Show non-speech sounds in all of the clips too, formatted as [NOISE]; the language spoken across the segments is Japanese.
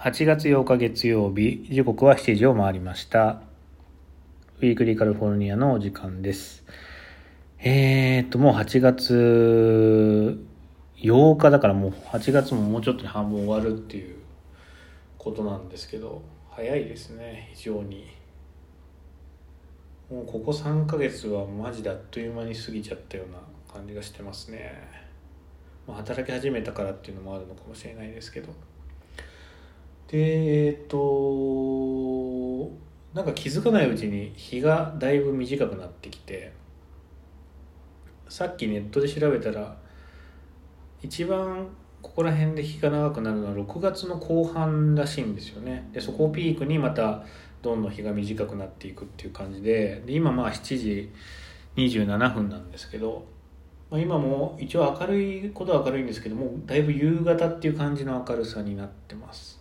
8月8日月曜日、時刻は7時を回りました。ウィークリーカリフォルニアのお時間です。えーっと、もう8月8日だからもう8月ももうちょっとで半分終わるっていうことなんですけど、早いですね、非常に。もうここ3ヶ月はマジであっという間に過ぎちゃったような感じがしてますね。ま、働き始めたからっていうのもあるのかもしれないですけど。でえっ、となんか気づかないうちに日がだいぶ短くなってきてさっきネットで調べたら一番ここら辺で日が長くなるのは6月の後半らしいんですよね。でそこをピークにまたどんどん日が短くなっていくっていう感じでで今まあ7時27分なんですけど、まあ、今も一応明るいことは明るいんですけどもだいぶ夕方っていう感じの明るさになってます。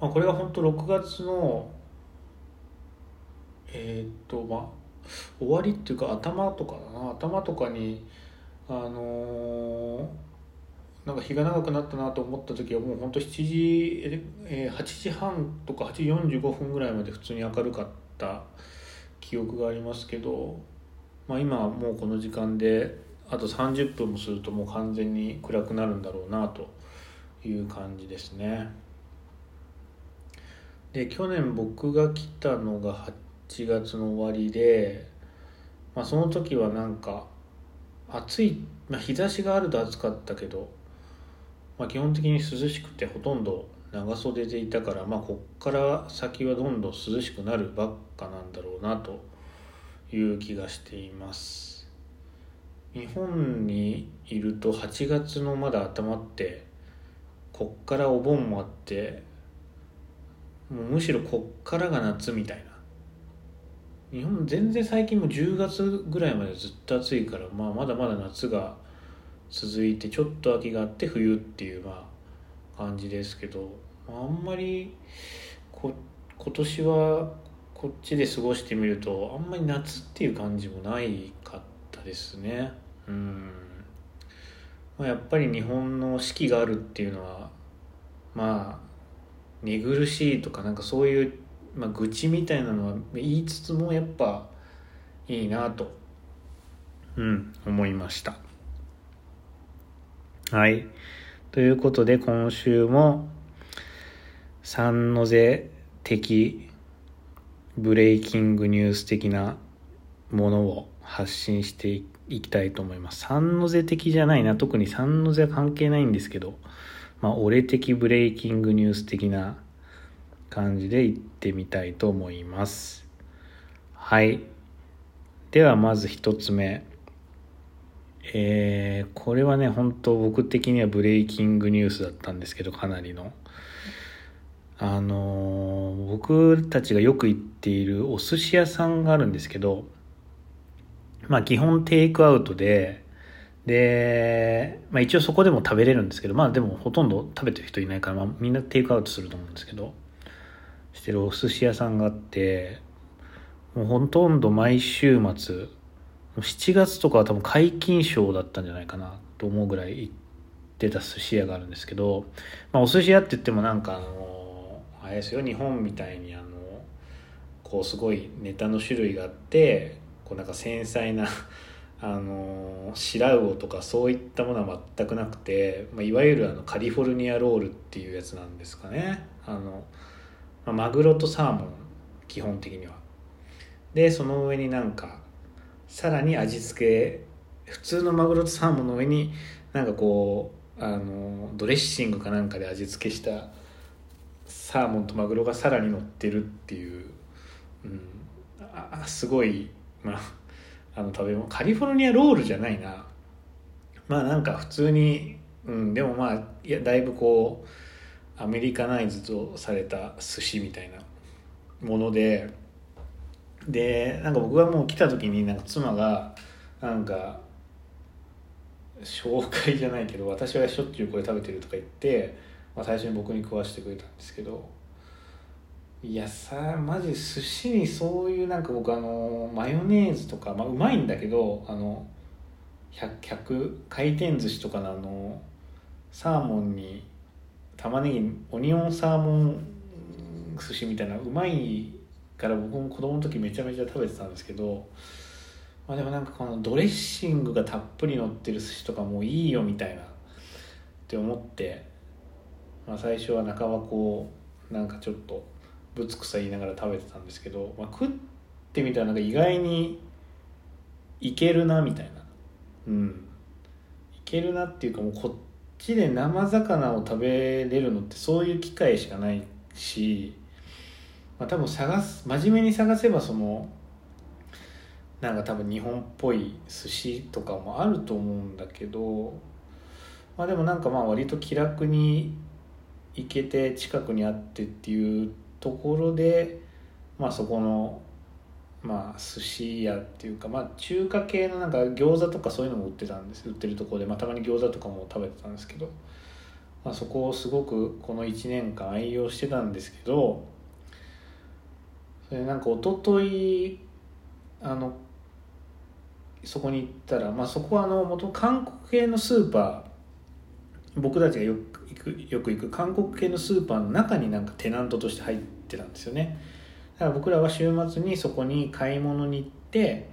まあ、これが本当6月のえーっとまあ終わりっていうか頭とかだな頭とかにあのーなんか日が長くなったなと思った時はもう本当7時、えー8時半とか8時45分ぐらいまで普通に明るかった記憶がありますけど、まあ、今はもうこの時間であと30分もするともう完全に暗くなるんだろうなという感じですね。で去年僕が来たのが8月の終わりで、まあ、その時はなんか暑い、まあ、日差しがあると暑かったけど、まあ、基本的に涼しくてほとんど長袖でいたから、まあ、こっから先はどんどん涼しくなるばっかなんだろうなという気がしています。日本にいると8月のまだ頭ってこっからお盆もあってもうむしろこっからが夏みたいな。日本全然最近も10月ぐらいまでずっと暑いから、まあ、まだまだ夏が続いてちょっと秋があって冬っていうまあ感じですけどあんまりこ今年はこっちで過ごしてみるとあんまり夏っていう感じもないかったですね。うん、まあ、やっぱり日本の四季があるっていうのはまあ寝苦しいとかなんかそういう、まあ、愚痴みたいなのは言いつつもやっぱいいなと、うん、思いました。はい。ということで今週も三の瀬的ブレイキングニュース的なものを発信していきたいと思います。三の瀬的じゃないな。特に三の瀬は関係ないんですけど、まあ、俺的ブレイキングニュース的な感じでいってみたいと思います。はい。ではまず一つ目。えー、これはね、本当僕的にはブレイキングニュースだったんですけど、かなりの。あのー僕たちがよく行っているお寿司屋さんがあるんですけど、まあ基本テイクアウトで、で、まあ一応そこでも食べれるんですけど、まあでもほとんど食べてる人いないから、まあみんなテイクアウトすると思うんですけど、してるお寿司屋さんがあって、もうほとんど毎週末、7月とかは多分解禁賞だったんじゃないかなと思うぐらい行ってた寿司屋があるんですけど、まあお寿司屋って言ってもなんかあの、あれですよ、日本みたいにあの、こうすごいネタの種類があって、こうなんか繊細なあの白魚とかそういったものは全くなくて、まあ、いわゆるあのカリフォルニアロールっていうやつなんですかね。あの、まあ、マグロとサーモン基本的には。でその上になんかさらに味付け普通のマグロとサーモンの上になんかこうあのドレッシングかなんかで味付けしたサーモンとマグロがさらに乗ってるっていう、うん、あすごいまああの食べ物カリフォルニアロールじゃないな。まあなんか普通に、うん、でもまあいやだいぶこうアメリカナイズとされた寿司みたいなもので。でなんか僕がもう来た時になんか妻がなんか紹介じゃないけど私はしょっちゅうこれ食べてるとか言って、まあ、最初に僕に食わしてくれたんですけど。いやさマジ寿司にそういうなんか僕あのマヨネーズとか、まあ、うまいんだけどあの 100, 回転寿司とかのあのサーモンに玉ねぎオニオンサーモン寿司みたいなうまいから僕も子供の時めちゃめちゃ食べてたんですけどまあでもなんかこのドレッシングがたっぷり乗ってる寿司とかもういいよみたいなって思って、まあ、最初は半ばこうなんかちょっとぶつくさ言いながら食べてたんですけど、まあ、食ってみたらなんか意外にいけるなみたいな。うん。いけるなっていうかもうこっちで生魚を食べれるのってそういう機会しかないし、まあ、多分探す真面目に探せばそのなんか多分日本っぽい寿司とかもあると思うんだけどまあでもなんかまあ割と気楽に行けて近くにあってっていうところでまあそこのまあ寿司屋っていうかまあ中華系のなんか餃子とかそういうのも売ってたんです。売ってるところで、まあ、たまに餃子とかも食べてたんですけど、まあ、そこをすごくこの1年間愛用してたんですけどそれなんか一昨日あのそこに行ったら、まあ、そこはあの元韓国系のスーパー僕たちがよく行くよく行く韓国系のスーパーの中になんかテナントとして入っってたんですよね。だから僕らは週末にそこに買い物に行って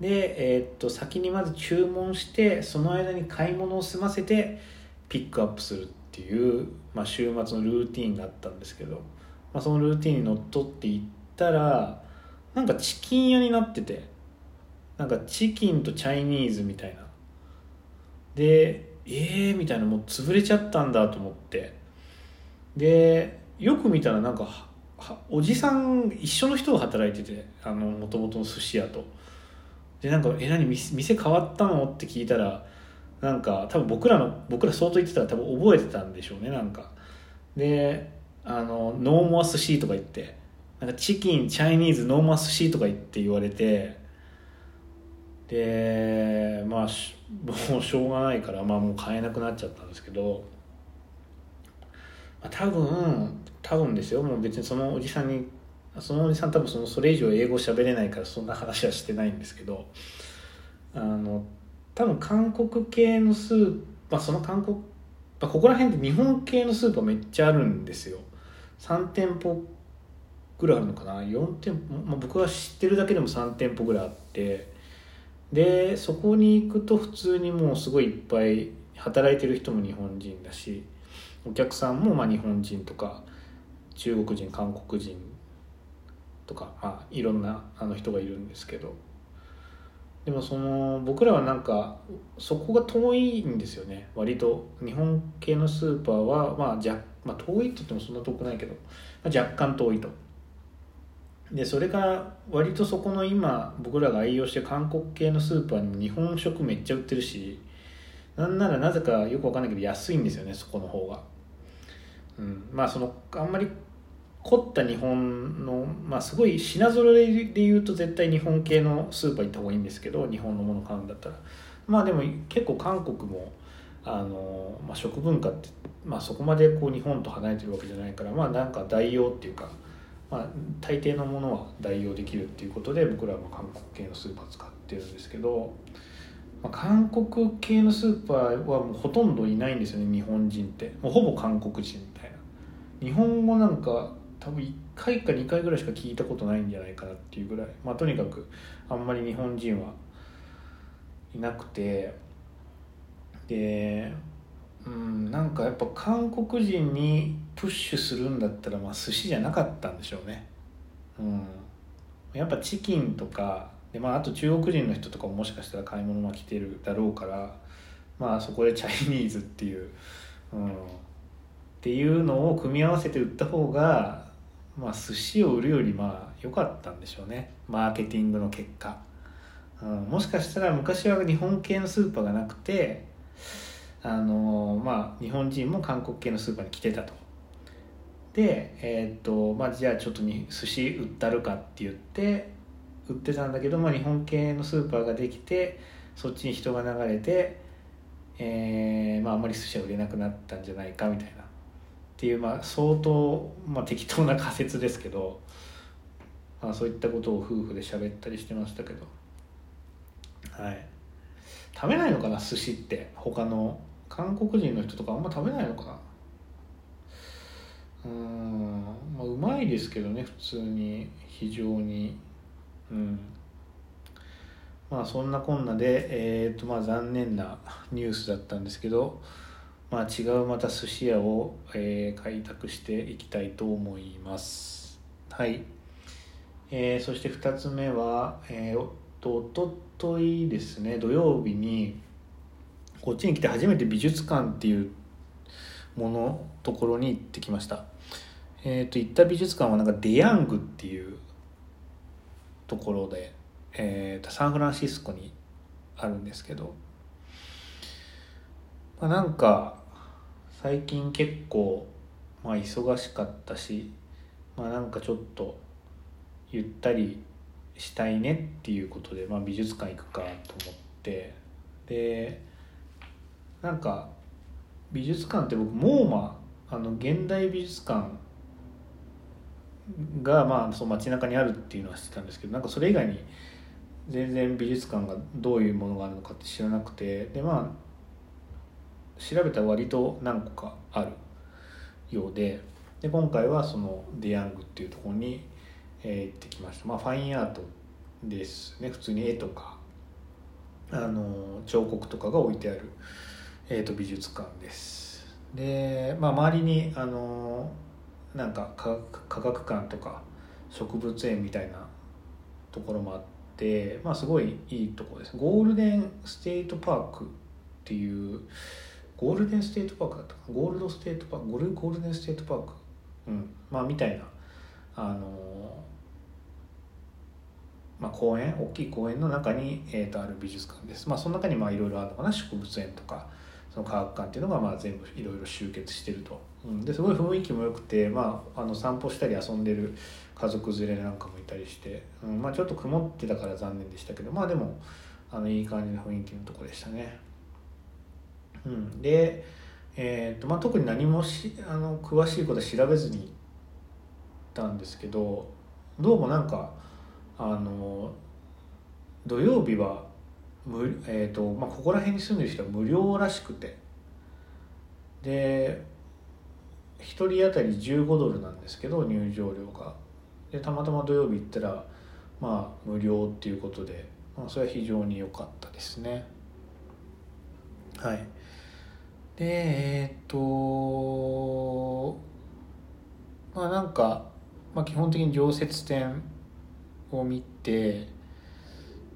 で、えー、っと先にまず注文してその間に買い物を済ませてピックアップするっていう、まあ、週末のルーティンがあったんですけど、まあ、そのルーティンにのっとって行ったらなんかチキン屋になっててなんかチキンとチャイニーズみたいな。でええー、みたいなもう潰れちゃったんだと思って。でよく見たらなんかおじさん一緒の人が働いててもともとの寿司屋とでなんか「え何店変わったの?」って聞いたらなんか多分僕らの僕ら相当言ってたら多分覚えてたんでしょうねなんかであのノーモア寿司とか言ってなんかチキンチャイニーズノーモア寿司とか言って言われてでまあ [LAUGHS] もうしょうがないから、まあ、もう買えなくなっちゃったんですけど、まあ、多分多分ですよ。もう別にそのおじさんにそのおじさん多分そのそれ以上英語喋れないからそんな話はしてないんですけどあの多分韓国系のスーパーその韓国、まあ、ここら辺で日本系のスーパーめっちゃあるんですよ。3店舗ぐらいあるのかな？4店舗、まあ、僕が知ってるだけでも3店舗ぐらいあってでそこに行くと普通にもうすごいいっぱい働いてる人も日本人だしお客さんもまあ日本人とか中国人韓国人とか、まあ、いろんなあの人がいるんですけど。でもその僕らはなんかそこが遠いんですよね。割と日本系のスーパーは、まあ、じゃまあ遠いって言ってもそんな遠くないけど、まあ、若干遠いと。でそれから割とそこの今僕らが愛用して韓国系のスーパーに日本食めっちゃ売ってるしなんならなぜかよくわかんないけど安いんですよねそこの方が、うん、まあそのあんまり凝った日本のまあすごい品揃えで言うと絶対日本系のスーパー行った方がいいんですけど日本のもの買うんだったらまあでも結構韓国もあの、まあ、食文化って、まあ、そこまでこう日本と離れてるわけじゃないからまあなんか代用っていうかまあ、大抵のものは代用できるっていうことで僕らは韓国系のスーパー使ってるんですけど、まあ、韓国系のスーパーはもうほとんどいないんですよね日本人って。もうほぼ韓国人みたいな。日本語なんか多分1回か2回ぐらいしか聞いたことないんじゃないかなっていうぐらい。まあとにかくあんまり日本人はいなくて。でうんなんかやっぱ韓国人にプッシュするんだったらまあ寿司じゃなかったんでしょうね。うん。やっぱチキンとかで、まあ、あと中国人の人とかももしかしたら買い物が来てるだろうからまあそこでチャイニーズっていう、うん、っていうのを組み合わせて売った方がまあ寿司を売るよりまあ良かったんでしょうね。マーケティングの結果、うん、もしかしたら昔は日本系のスーパーがなくてあのまあ日本人も韓国系のスーパーに来てたと。でえー、っとまあじゃあちょっとに寿司売ったるかって言って売ってたんだけど、まあ、日本系のスーパーができてそっちに人が流れて、えーまあ、あまり寿司は売れなくなったんじゃないかみたいな。っていう、まあ、相当、まあ、適当な仮説ですけど、まあ、そういったことを夫婦で喋ったりしてましたけど。はい。食べないのかな寿司って。他の韓国人の人とかあんま食べないのかな。うんまあうまいですけどね普通に。非常に。うん。まあそんなこんなでえっ、とまあ残念なニュースだったんですけどまあ違うまた寿司屋を、えー開拓していきたいと思います。はい。えーそして2つ目は、えーおとといですね。土曜日にこっちに来て初めて美術館っていうものところに行ってきました。えっ、と行った美術館はなんかデヤングっていうところで、えーとサンフランシスコにあるんですけど、まあ、なんか最近結構、まあ、忙しかったし、まあ、なんかちょっとゆったりしたいねっていうことで、まあ、美術館行くかと思って。でなんか美術館って僕モーマあの現代美術館がまあそう街中にあるっていうのは知ってたんですけどなんかそれ以外に全然美術館がどういうものがあるのかって知らなくてでまあ調べたら割と何個かあるようでで今回はそのデヤングっていうところに、えー行ってきました。まあファインアートですね。普通に絵とかあの彫刻とかが置いてある、えー、と美術館です。で、まあ、周りにあのなんか科学科学館とか植物園みたいなところもあって、まあ、すごいいいところです。ゴールデンステートパークっていうゴールデンステートパークだったかゴールドステートパーク？ゴールゴールデンステートパーク？うん。まあみたいな。あのまあ、公園？大きい公園の中に、えー、とある美術館です、まあ、その中にいろいろあるのかな？植物園とかその科学館っていうのがまあ全部いろいろ集結してると、うん、ですごい雰囲気も良くて、まあ、あの散歩したり遊んでる家族連れなんかもいたりして、うん。まあ、ちょっと曇ってたから残念でしたけどまあでもあのいい感じの雰囲気のとこでしたね、うん、で、えーとまあ、特に何もしあの詳しいことは調べずに行ったんですけどどうもなんかあの土曜日は無、えーとまあ、ここら辺に住んでる人は無料らしくて。で1人当たり15ドルなんですけど入場料が。でたまたま土曜日行ったらまあ無料っていうことで、まあ、それは非常に良かったですね。はい。でえっ、とまあなんか、まあ、基本的に常設展を見て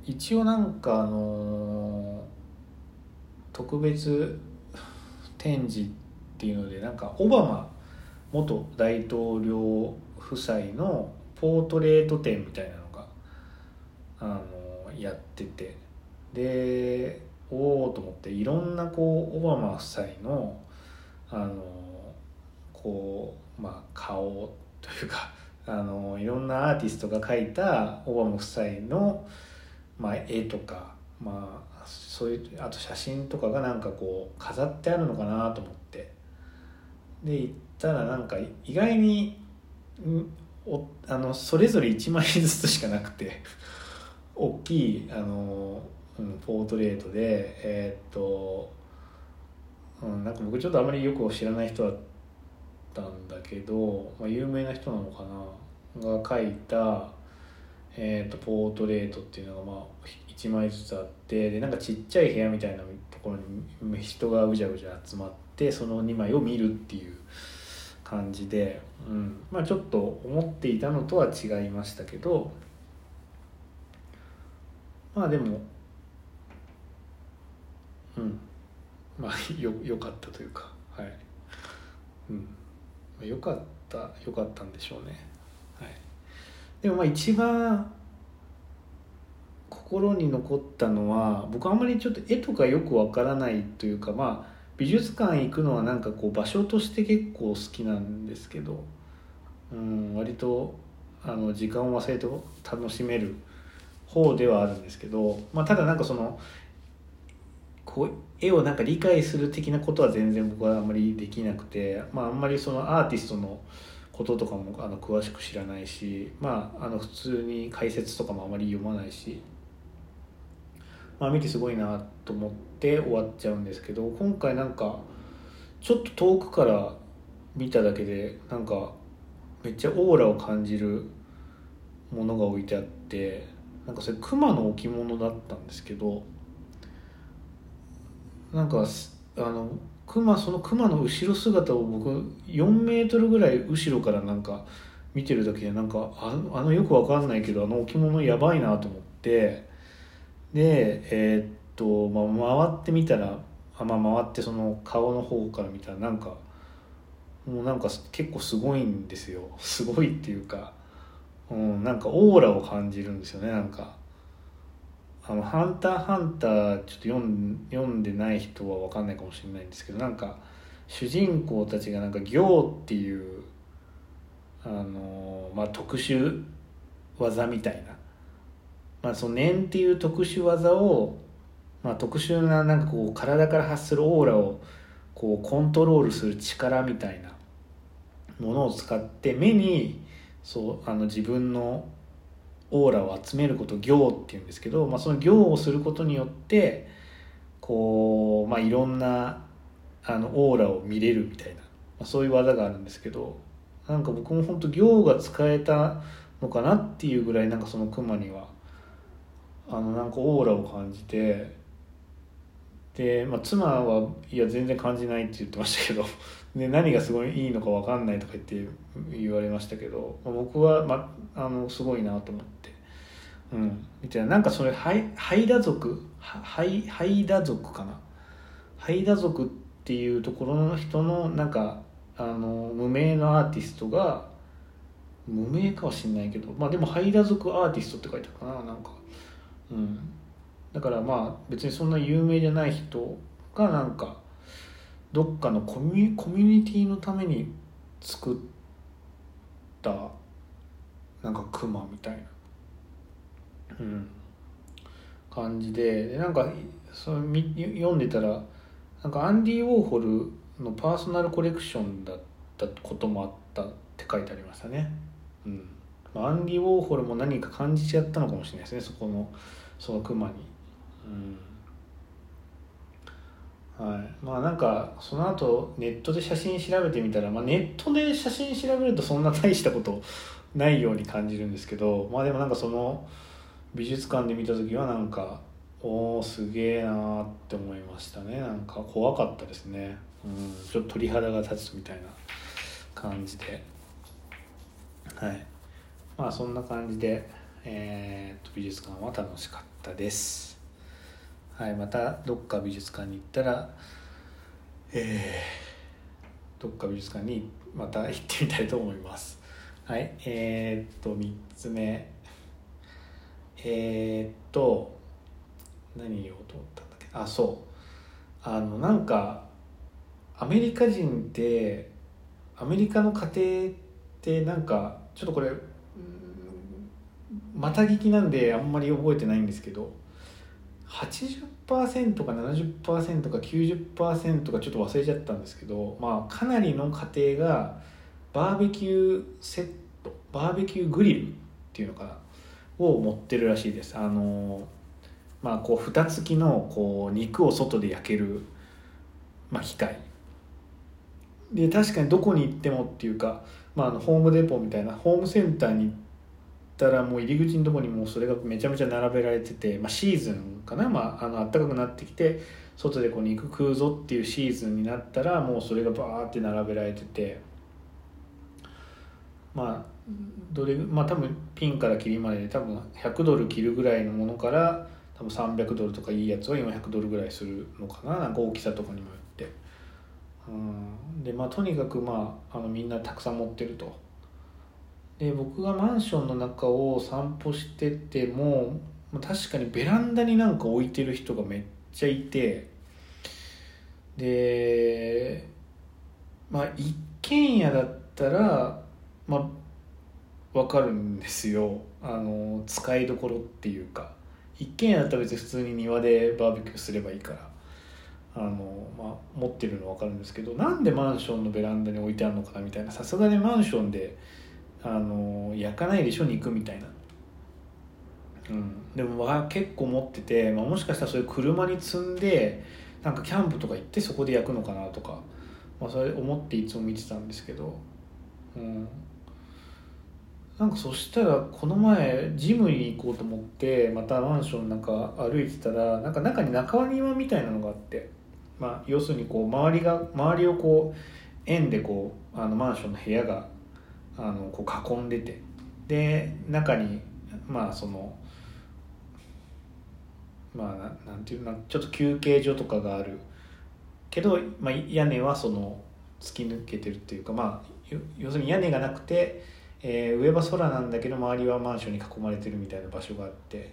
一応なんかあの特別展示っていうのでなんかオバマ元大統領夫妻のポートレート展みたいなのがあのやってて。でおおと思っていろんなこうオバマ夫妻のあのこうまあ顔というか [LAUGHS] あのいろんなアーティストが描いたオバマ夫妻の、まあ、絵とか、まあ、そういうあと写真とかがなんかこう飾ってあるのかなと思って。で行ったらなんか意外におあのそれぞれ1枚ずつしかなくて [LAUGHS] 大きいあの、うん、ポートレートでえーっと、うん、なんか僕ちょっとあまりよく知らない人だったんだけど、まあ、有名な人なのかな？が描いた、えー、とポートレートっていうのがまあ1枚ずつあってでなんかちっちゃい部屋みたいなところに人がうじゃうじゃ集まってその2枚を見るっていう感じで、うん、まあちょっと思っていたのとは違いましたけどまあでもうん。まあよよかったというかはい。うん。まあよかったよかったんでしょうね。はい。でもまあ一番心に残ったのは僕あんまりちょっと絵とかよくわからないというかまあ美術館行くのはなんかこう場所として結構好きなんですけど、うん、割とあの時間を忘れて楽しめる方ではあるんですけど、まあ、ただなんかそのこう絵をなんか理解する的なことは全然僕はあんまりできなくて、まあ、あんまりそのアーティストのこととかもあの詳しく知らないし、まあ、あの普通に解説とかもあまり読まないし、まあ、見てすごいなと思って終わっちゃうんですけど今回なんかちょっと遠くから見ただけでなんかめっちゃオーラを感じるものが置いてあってなんかそれ熊の置物だったんですけどなんかあの熊その熊の後ろ姿を僕4メートルぐらい後ろからなんか見てるだけでなんかああのよくわかんないけどあの置物やばいなと思ってでえー、っと、まあ、回ってみたらあ、まあ、回ってその顔の方から見たらなんかもうなんか結構すごいんですよ。すごいっていうか、うん、なんかオーラを感じるんですよねなんか。あの「ハンターハンター」ちょっと読ん読んでない人は分かんないかもしれないんですけどなんか主人公たちがなんか行っていうあのまあ特殊技みたいな、まあ、その念っていう特殊技を、まあ、特殊ななんかこう体から発するオーラをこうコントロールする力みたいなものを使って目にそうあの自分のオーラを集めること行っていうんですけど、まあ、その行をすることによってこう、まあ、いろんなあのオーラを見れるみたいな、まあ、そういう技があるんですけどなんか僕も本当行が使えたのかなっていうぐらいなんかそのクマにはあのなんかオーラを感じてで、まあ、妻はいや全然感じないって言ってましたけど [LAUGHS] で何がすごいいいのか分かんないとか言って言われましたけど、僕は、まあ、のすごいなと思って、うん、みたいななんかそれハイハイダ族ハイハイダ族かな？ハイダ族っていうところの人のなんかあの無名のアーティストが無名かはしんないけどまあでもハイダ族アーティストって書いてあるかななんか。うん。だからまあ別にそんな有名じゃない人がなんかどっかのコミコミュニティのために作ったなんかクマみたいな、うん、感じででなんかその読んでたらなんかアンディ・ウォーホルのパーソナルコレクションだったこともあったって書いてありましたね。うん。アンディ・ウォーホルも何か感じちゃったのかもしれないですね。そこのそのクマに。うん。はい。まあなんかその後ネットで写真調べてみたら、まあ、ネットで写真調べるとそんな大したことないように感じるんですけどまあでもなんかその美術館で見た時はなんかおおすげえなーって思いましたね。なんか怖かったですね、うん、ちょっと鳥肌が立つみたいな感じで。はい。まあそんな感じで、えー、と美術館は楽しかったです。はい、またどっか美術館に行ったら、えー、どっか美術館にまた行ってみたいと思います。はい、えー、っと3つ目。えー、っと何言おうと思ったんだっけ？あそう。あのなんかアメリカ人ってアメリカの家庭ってなんかちょっとこれまた聞きなんであんまり覚えてないんですけど80%か70%か90%かちょっと忘れちゃったんですけど、まあ、かなりの家庭がバーベキューセットバーベキューグリルっていうのかな。を持ってるらしいです。あのまあこう蓋付きのこう肉を外で焼ける、まあ、機械。で確かにどこに行ってもっていうか、まあ、あのホームデポみたいなホームセンターに行ったらもう入り口のとこにもうそれがめちゃめちゃ並べられてて、まあ、シーズンかな、まあ、あの暖かくなってきて外でこう肉食うぞっていうシーズンになったらもうそれがバーって並べられててまあどれまあ多分ピンからキリまでで多分100ドル切るぐらいのものから多分300ドルとかいいやつは400ドルぐらいするのかななんか大きさとかにもよって。うんでまあとにかくまああのみんなたくさん持ってると。で僕がマンションの中を散歩してても確かにベランダになんか置いてる人がめっちゃいてでまあ一軒家だったらまあ分かるんですよ。あの使いどころっていうか。一軒家だったら別に普通に庭でバーベキューすればいいから。あの、まあ、持ってるの分かるんですけど。なんでマンションのベランダに置いてあるのかなみたいな。さすがにマンションであの焼かないでしょ肉みたいな、うん、でもわ結構持ってて、まあ、もしかしたらそういう車に積んでなんかキャンプとか行ってそこで焼くのかなとかまあ、それ思っていつも見てたんですけど、うん、なんかそしたらこの前ジムに行こうと思ってまたマンションなんか歩いてたらなんか中に中庭みたいなのがあって、まあ、要するにこう周りが周りをこう円でこうあのマンションの部屋があのこう囲んでてで中にまあそのまあなんていうなちょっと休憩所とかがある。けど、まあ、屋根はその突き抜けてるっていうかまあ要するに屋根がなくて、えー、上は空なんだけど周りはマンションに囲まれてるみたいな場所があって。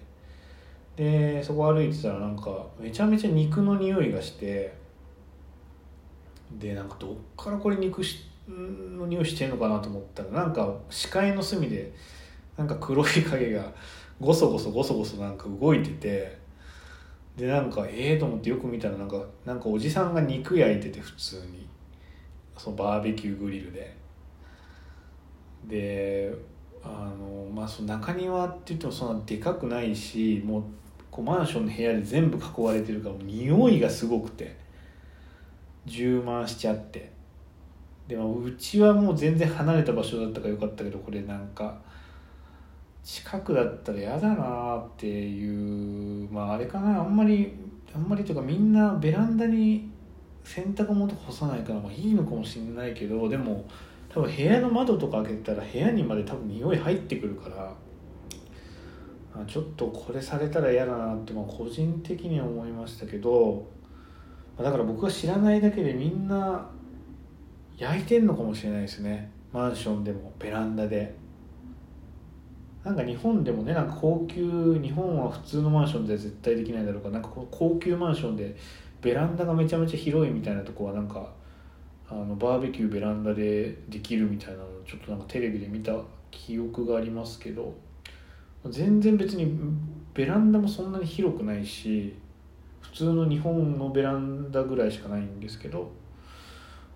でそこ歩いてたらなんかめちゃめちゃ肉の匂いがして。でなんかどっからこれ肉の匂いしてんのかなと思ったらなんか視界の隅でなんか黒い影がゴソゴソゴソゴソなんか動いてて。でなんかええー、と思ってよく見たらなんかなんかおじさんが肉焼いてて普通に。そのバーベキューグリルで。であのまあその中庭って言ってもそんなでかくないしもうこうマンションの部屋で全部囲われてるからもう匂いがすごくて充満しちゃって。でもうちはもう全然離れた場所だったからよかったけどこれなんか近くだったら嫌だなっていうまああれかな。あんまりあんまりとかみんなベランダに洗濯物干さないからまあいいのかもしれないけどでも多分部屋の窓とか開けたら部屋にまで多分匂い入ってくるからちょっとこれされたら嫌だなってまあ個人的には思いましたけどだから僕が知らないだけでみんな焼いてんのかもしれないですねマンションでもベランダで。なんか日本でもねなんか高級日本は普通のマンションでは絶対できないだろうかなんか高級マンションでベランダがめちゃめちゃ広いみたいなとこはなんかあのバーベキューベランダでできるみたいなのをちょっとなんかテレビで見た記憶がありますけど全然別にベランダもそんなに広くないし普通の日本のベランダぐらいしかないんですけど、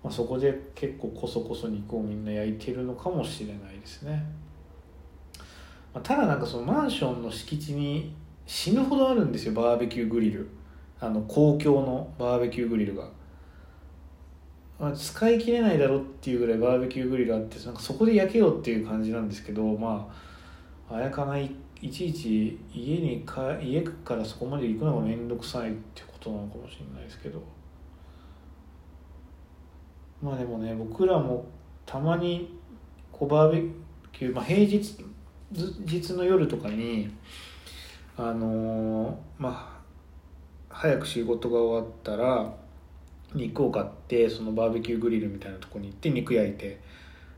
まあ、そこで結構こそこそ肉をみんな焼いてるのかもしれないですね。まあ、ただなんかそのマンションの敷地に死ぬほどあるんですよバーベキューグリルあの公共のバーベキューグリルが、まあ、使い切れないだろっていうぐらいバーベキューグリルあってなんかそこで焼けようっていう感じなんですけどまああやかないいちいち家にか家からそこまで行くのが面倒くさいってことなのかもしれないですけど。まあでもね僕らもたまにこうバーベキュー、まあ、平日日の夜とかにあのまあ早く仕事が終わったら肉を買ってそのバーベキューグリルみたいなとこに行って肉焼いて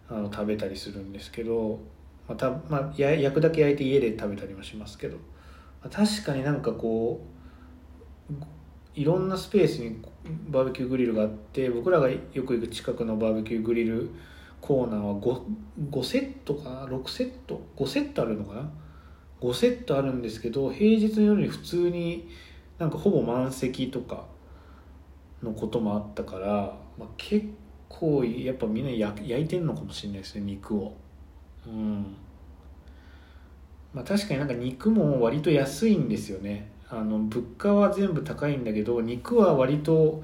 あの食べたりするんですけど、またまあ、焼くだけ焼いて家で食べたりもしますけど、確かになんかこういろんなスペースにバーベキューグリルがあって僕らがよく行く近くのバーベキューグリルコーナーは 5, 5セットかな？6セット？5セットあるのかな？5セットあるんですけど平日の夜に普通になんかほぼ満席とかのこともあったから、まあ、結構やっぱみんな焼いてんのかもしれないですね肉を。うん。まあ確かになんか肉も割と安いんですよね。あの物価は全部高いんだけど肉は割と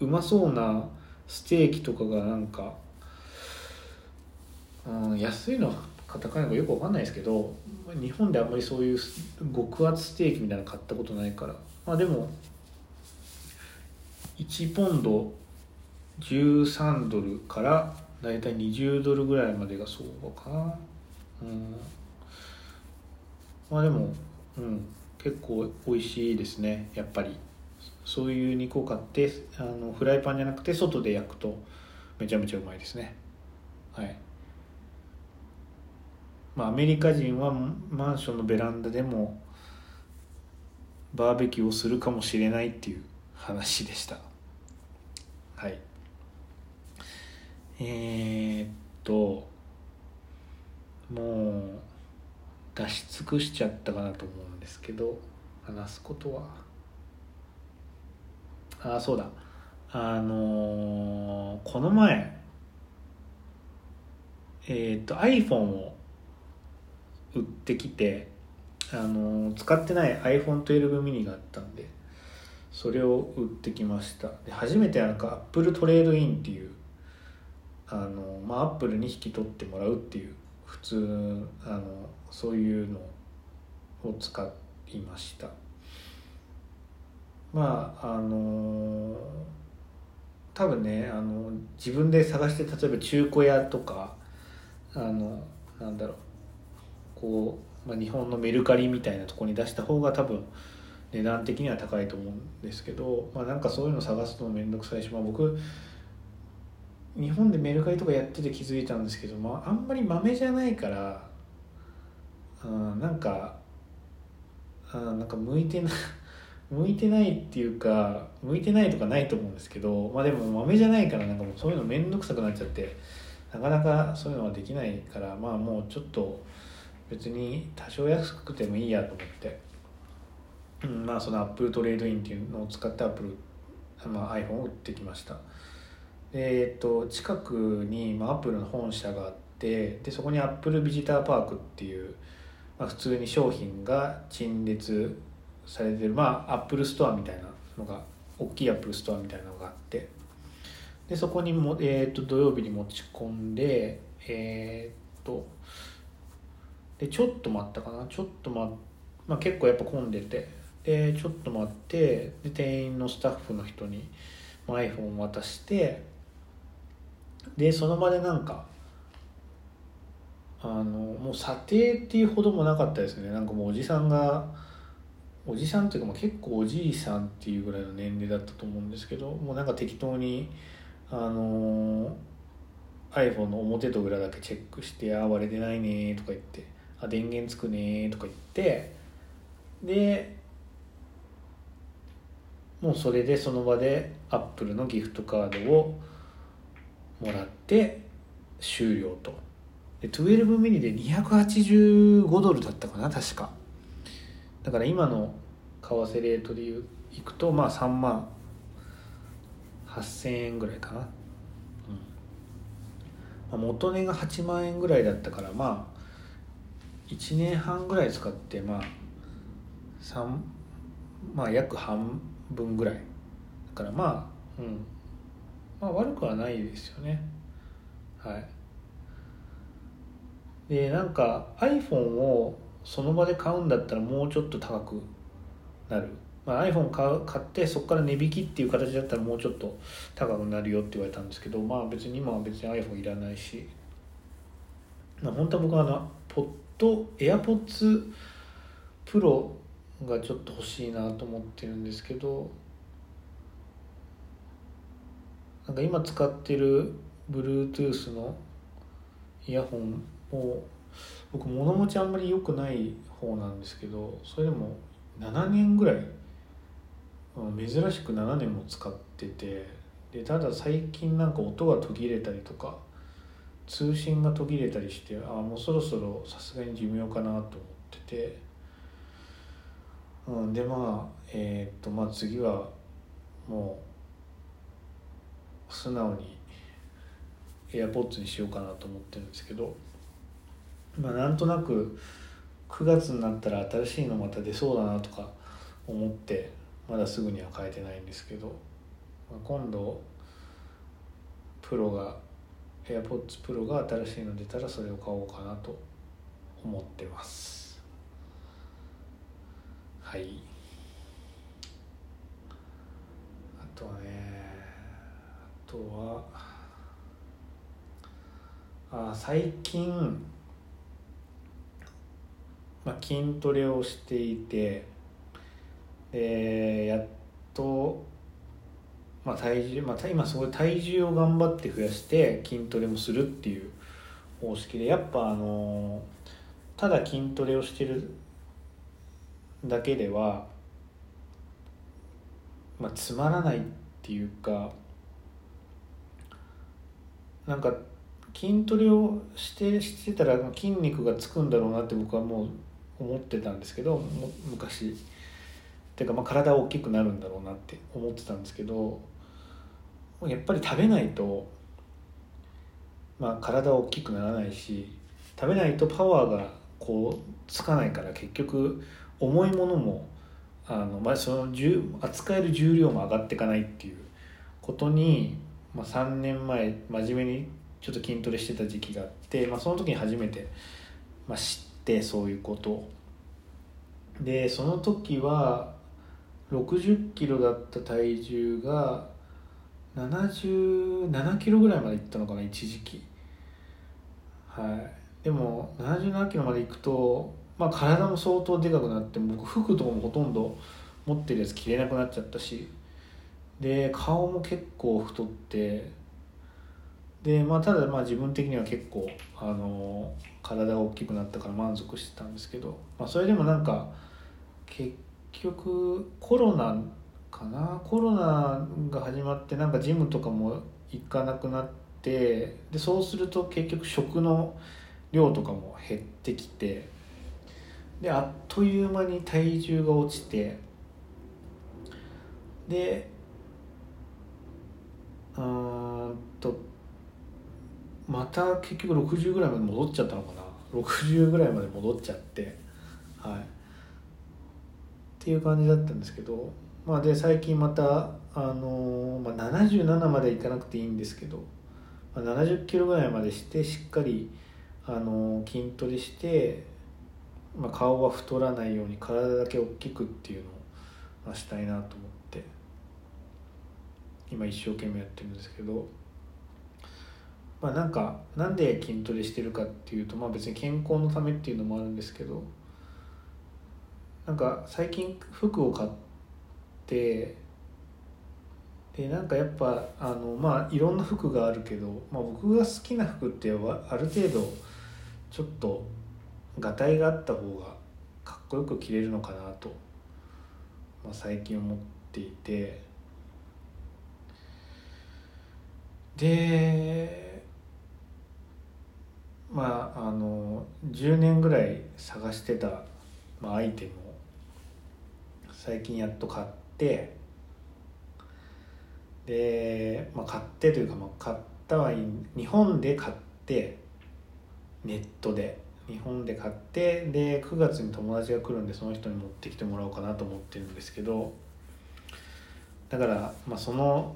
うまそうなステーキとかがなんかうん、安いのか高いのかよく分かんないですけど日本であんまりそういう極厚ステーキみたいなの買ったことないから。まあでも1ポンド13ドルからだいたい20ドルぐらいまでが相場か。なうん。まあでもうん結構美味しいですねやっぱり。そういう肉を買ってあのフライパンじゃなくて外で焼くとめちゃめちゃうまいですね。はい。まあ、アメリカ人はマンションのベランダでもバーベキューをするかもしれないっていう話でした。はい。えー、っともう出し尽くしちゃったかなと思うんですけど話すことは？ああそうだ。あのー、この前えー、っと iPhone を売ってきてあの使ってない iPhone12 mini があったんでそれを売ってきました。で初めてなんか Apple Trade In っていうあのまあアップルに引き取ってもらうっていう普通あのそういうのを使いました。まああの多分ねあの自分で探して例えば中古屋とかあのなんだろうこう、まあ、日本のメルカリみたいなとこに出した方が多分値段的には高いと思うんですけど、まあ、なんかそういうの探すの面倒くさいし、まあ、僕日本でメルカリとかやってて気づいたんですけど、まあ、あんまりまめじゃないから、うん、なんか、うん、なんか向いてない [LAUGHS] 向いてないっていうか向いてないとかないと思うんですけどまあでもまめじゃないからなんかもうそういうの面倒くさくなっちゃってなかなかそういうのはできないからまあもうちょっと別に多少安くてもいいやと思って、まあその Apple Trade In っていうのを使ってアップル、まあ、iPhone を売ってきました。えっと近くに、まあ、アップルの本社があってでそこに Apple Visitor Park っていう、まあ、普通に商品が陳列されてるまあアップルストアみたいなのが大きいアップルストアみたいなのがあって。でそこにも、えーと、土曜日に持ち込んでえっ、とでちょっと待ったかな？ちょっと待まあ結構やっぱ混んでて。でちょっと待って。で店員のスタッフの人に iPhone 渡して。でその場でなんかあのもう査定っていうほどもなかったですね。なんかもうおじさんがおじさんっていうか、まあ、結構おじいさんっていうぐらいの年齢だったと思うんですけどもうなんか適当にあの iPhone の表と裏だけチェックして「あ割れてないね」とか言って「あ電源つくね」とか言って。でもうそれでその場で Apple のギフトカードをもらって終了と。で12ミニで285ドルだったかな確か。だから今の為替レートでいういくとまあ3万8000円ぐらいかな、うん。まあ、元値が8万円ぐらいだったからまあ1年半ぐらい使ってまあ3まあ約半分ぐらい。だからまあうん。まあ悪くはないですよね。はい。でなんか iPhone をその場で買うんだったらもうちょっと高くなる、まあ、iPhone 買買ってそこから値引きっていう形だったらもうちょっと高くなるよって言われたんですけどまあ別に今は別に iPhone いらないし、まあ、本当は僕はあのポッド AirPods Pro がちょっと欲しいなと思ってるんですけどなんか今使ってる Bluetooth のイヤホンを僕物持ちあんまり良くない方なんですけどそれでも7年ぐらい珍しく7年も使っててでただ最近なんか音が途切れたりとか通信が途切れたりしてああもうそろそろさすがに寿命かなと思ってて、うん、でまあえー、っとまあ次はもう素直に AirPods にしようかなと思ってるんですけどまあ、なんとなく9月になったら新しいのまた出そうだなとか思ってまだすぐには変えてないんですけど、まあ、今度プロが AirPods Pro が新しいの出たらそれを買おうかなと思ってます。はい。あとはねあとはあ最近まあ、筋トレをしていてでやっと、まあ、体重、まあ、今すごい体重を頑張って増やして筋トレもするっていう方式でやっぱあのただ筋トレをしてるだけでは、まあ、つまらないっていうかなんか筋トレをしてしてたら筋肉がつくんだろうなって僕はもう思ってたんですけど昔。っていうかまあ体大きくなるんだろうなって思ってたんですけどやっぱり食べないと、まあ、体は大きくならないし食べないとパワーがこうつかないから結局重いものもあの、まあ、その扱える重量も上がっていかないっていうことに、まあ、3年前真面目にちょっと筋トレしてた時期があって、まあ、その時に初めて、まあ、知ってそういうこと。でその時は60キロだった体重が77キロぐらいまでいったのかな一時期。はい。でも77キロまでいくと、まあ、体も相当でかくなって僕服とかもほとんど持ってるやつ着れなくなっちゃったしで顔も結構太ってでまあただまあ自分的には結構あの体が大きくなったから満足してたんですけど、まあ、それでもなんか結局コロナかな？コロナが始まってなんかジムとかも行かなくなってでそうすると結局食の量とかも減ってきてであっという間に体重が落ちてでうんとまた結局60ぐらいまで戻っちゃったのかな？60ぐらいまで戻っちゃってはい。っていう感じだったんですけどまあで最近またあの、まあ、77までいかなくていいんですけど、まあ、70キロぐらいまでしてしっかりあの、筋トレして、まあ、顔は太らないように体だけ大きくっていうのを、したいなと思って今一生懸命やってるんですけど。まあなんかなんで筋トレしてるかっていうとまあ別に健康のためっていうのもあるんですけどなんか最近服を買ってでなんかやっぱあのまあいろんな服があるけど、まあ、僕が好きな服ってある程度ちょっとがたいがあった方がかっこよく着れるのかなと、まあ、最近思っていて。でまああの10年ぐらい探してた、まあ、アイテムを最近やっと買ってで、まあ、買ってというか、まあ、買ったはいい日本で買ってネットで。日本で買ってで9月に友達が来るんでその人に持ってきてもらおうかなと思ってるんですけどだから、まあ、その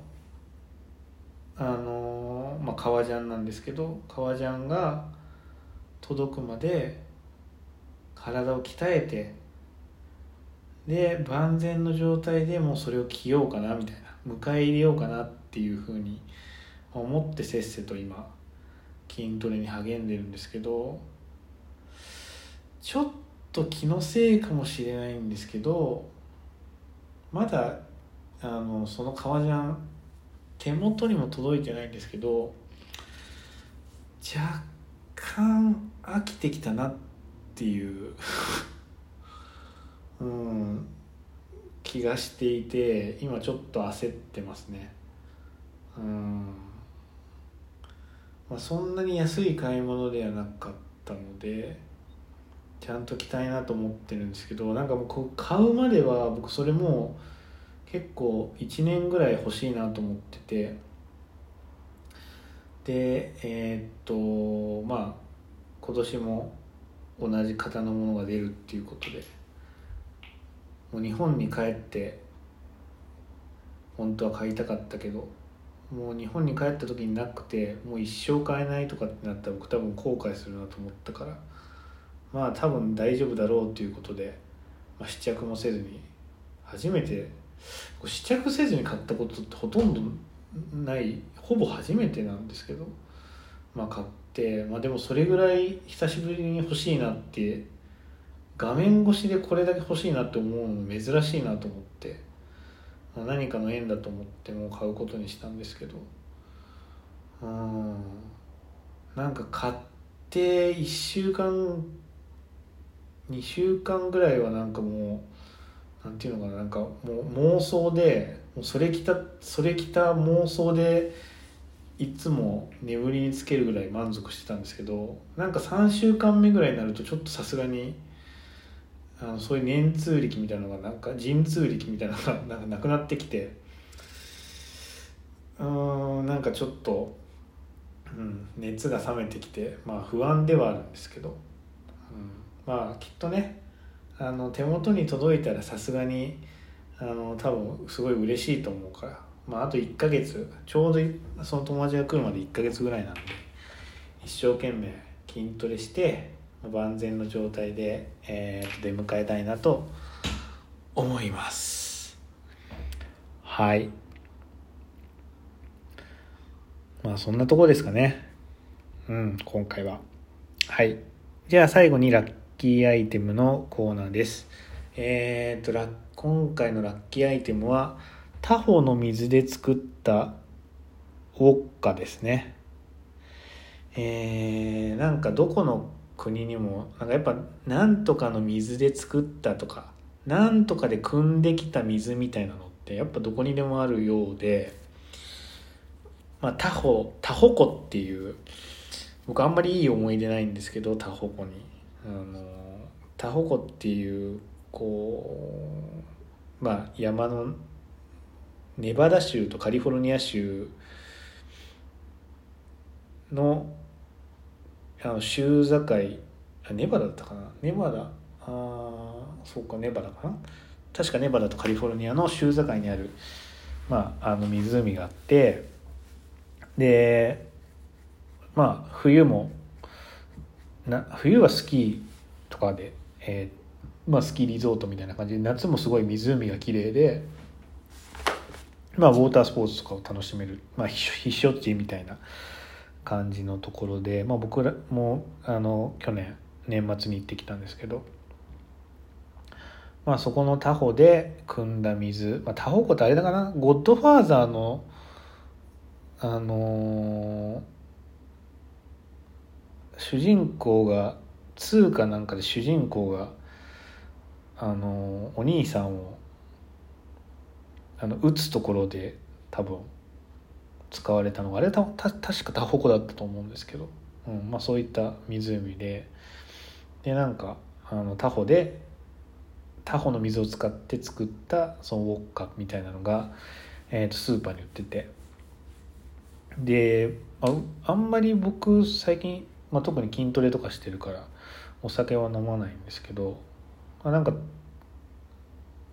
あのまあ革ジャンなんですけど革ジャンが届くまで体を鍛えてで万全の状態でもうそれを着ようかなみたいな迎え入れようかなっていうふうに思ってせっせと今筋トレに励んでるんですけどちょっと気のせいかもしれないんですけどまだあのその革ジャン手元にも届いてないんですけど若干飽きてきたなっていう [LAUGHS] うん気がしていて今ちょっと焦ってますね。うん。まあそんなに安い買い物ではなかったのでちゃんと着たいなと思ってるんですけどなんかもうこう買うまでは僕それも結構1年ぐらい欲しいなと思ってて。でえー、っとまあ今年も同じ型のものが出るっていうことで。もう日本に帰って本当は買いたかったけどもう日本に帰った時になくてもう一生買えないとかってなったら僕多分後悔するなと思ったから。まあ多分大丈夫だろうということで、まあ、試着もせずに初めて試着せずに買ったことってほとんどないほぼ初めてなんですけどまあ買って、まあ、でもそれぐらい久しぶりに欲しいなって画面越しでこれだけ欲しいなって思うの珍しいなと思って、まあ、何かの縁だと思ってもう買うことにしたんですけどうんなんか買って1週間2週間ぐらいはなんかもうなんていうのかななんかもう妄想でもうそれきたそれきた妄想でいつも眠りにつけるぐらい満足してたんですけどなんか3週間目ぐらいになるとちょっとさすがにあのそういう年通力みたいなのがなんか神通力みたいなのがなんかなくなってきてうんなんかちょっと、うん、熱が冷めてきてまあ不安ではあるんですけど、まあきっとねあの手元に届いたらさすがにあの多分すごい嬉しいと思うから、まあ、あと1ヶ月ちょうどその友達が来るまで1ヶ月ぐらいなんで、一生懸命筋トレして万全の状態で、えー、出迎えたいなと思います。はい。まあそんなとこですかね。うん今回は。はい。じゃあ最後にラッキーアイテムのコーナーです。えっ、ー、とラ今回のラッキーアイテムは他方の水で作ったウォッカですね。えー、なんかどこの国にもなんかやっぱなんとかの水で作ったとかなんとかで汲んできた水みたいなのってやっぱどこにでもあるようで、まあ、タホタホ湖っていう僕あんまりいい思い出ないんですけどタホ湖に。あのタホ湖っていうこうまあ山のネバダ州とカリフォルニア州のあの州境あネバダだったかな？ネバダ？あそうかネバダかな？確かネバダとカリフォルニアの州境にある、まあ、あの湖があってでまあ冬もな冬はスキーとかで、えーまあ、スキーリゾートみたいな感じで夏もすごい湖が綺麗でまあウォータースポーツとかを楽しめる、まあ、避暑地みたいな感じのところで、まあ、僕らもあの去年年末に行ってきたんですけど、まあ、そこのタホで汲んだ水、まあ、タホ湖ってあれだかな？ゴッドファーザーのあのー、主人公が通貨なんかで主人公があの、お兄さんをあの撃つところで多分使われたのがあれたた確かタホ湖だったと思うんですけど、うんまあ、そういった湖ででなんかあのタホでタホの水を使って作ったそのウォッカみたいなのが、えー、とスーパーに売ってて。でああんまり僕最近、まあ、特に筋トレとかしてるからお酒は飲まないんですけど、まあ、なんか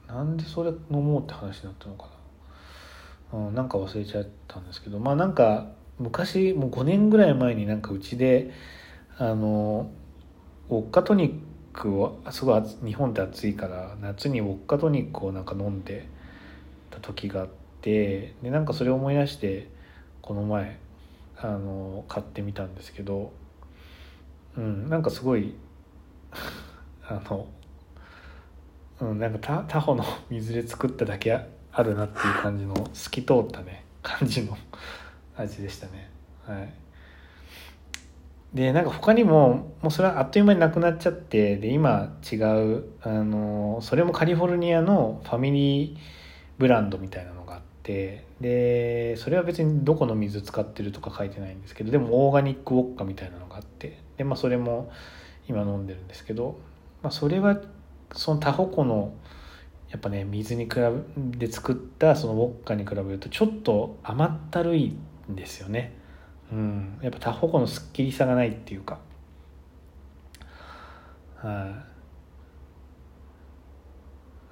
なんでそれ飲もうって話になったのかな。うん、なんか忘れちゃったんですけどまあなんか昔もう5年ぐらい前になんかうちであのウォッカトニックをすごい日本って暑いから夏にウォッカトニックをなんか飲んでた時があってでなんかそれを思い出してこの前あの買ってみたんですけどうんなんかすごい [LAUGHS] あの、うん、なんか他方の水で作っただけあるなっていう感じの透き通ったね感じの [LAUGHS] 味でしたね。はい。でなんか他にももうそれはあっという間になくなっちゃってで今違うあのそれもカリフォルニアのファミリーブランドみたいなのてでそれは別にどこの水使ってるとか書いてないんですけどでもオーガニックウォッカみたいなのがあってでまあそれも今飲んでるんですけど、まあ、それはそのタホ湖のやっぱね水に比べで作ったそのウォッカに比べるとちょっと甘ったるいんですよね。うん。やっぱタホ湖のすっきりさがないっていうか。は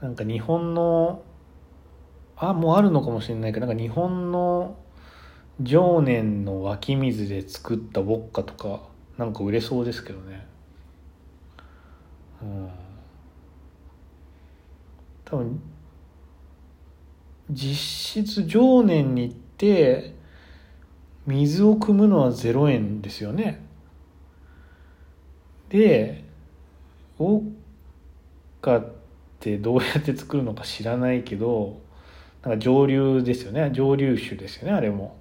い、なんか日本のあもうあるのかもしれないけどなんか日本の常年の湧き水で作ったウォッカとかなんか売れそうですけどね。うん。多分実質常年に行って水を汲むのは0円ですよね。でウォッカってどうやって作るのか知らないけどなんか上流ですよね。上流種ですよねあれも。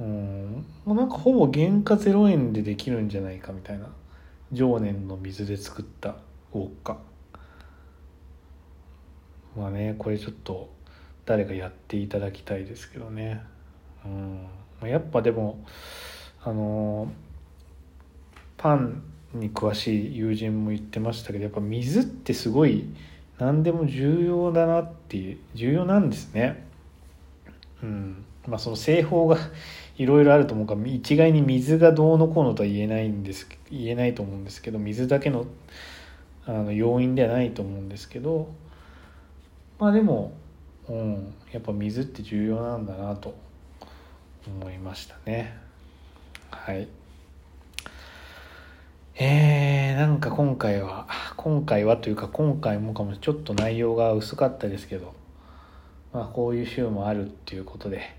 うん。もうなんかほぼ原価0円でできるんじゃないかみたいな。常年の水で作ったウォッカ。まあねこれちょっと誰かやっていただきたいですけどね。うん。やっぱでもあのパンに詳しい友人も言ってましたけどやっぱ水ってすごい何でも重要だなっていう重要なんですね。うん。まあその製法が [LAUGHS] いろいろあると思うから一概に水がどうのこうのとは言えないんです言えないと思うんですけど水だけのあの要因ではないと思うんですけどまあでも、うん、やっぱ水って重要なんだなと思いましたね。はい。えー、なんか今回は今回はというか今回もかもちょっと内容が薄かったですけどまあこういう週もあるっていうことで、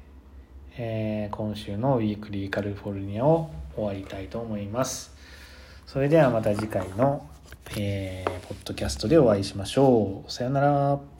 えー、今週のウィークリーカリフォルニアを終わりたいと思います。それではまた次回の、えー、ポッドキャストでお会いしましょう。さよなら。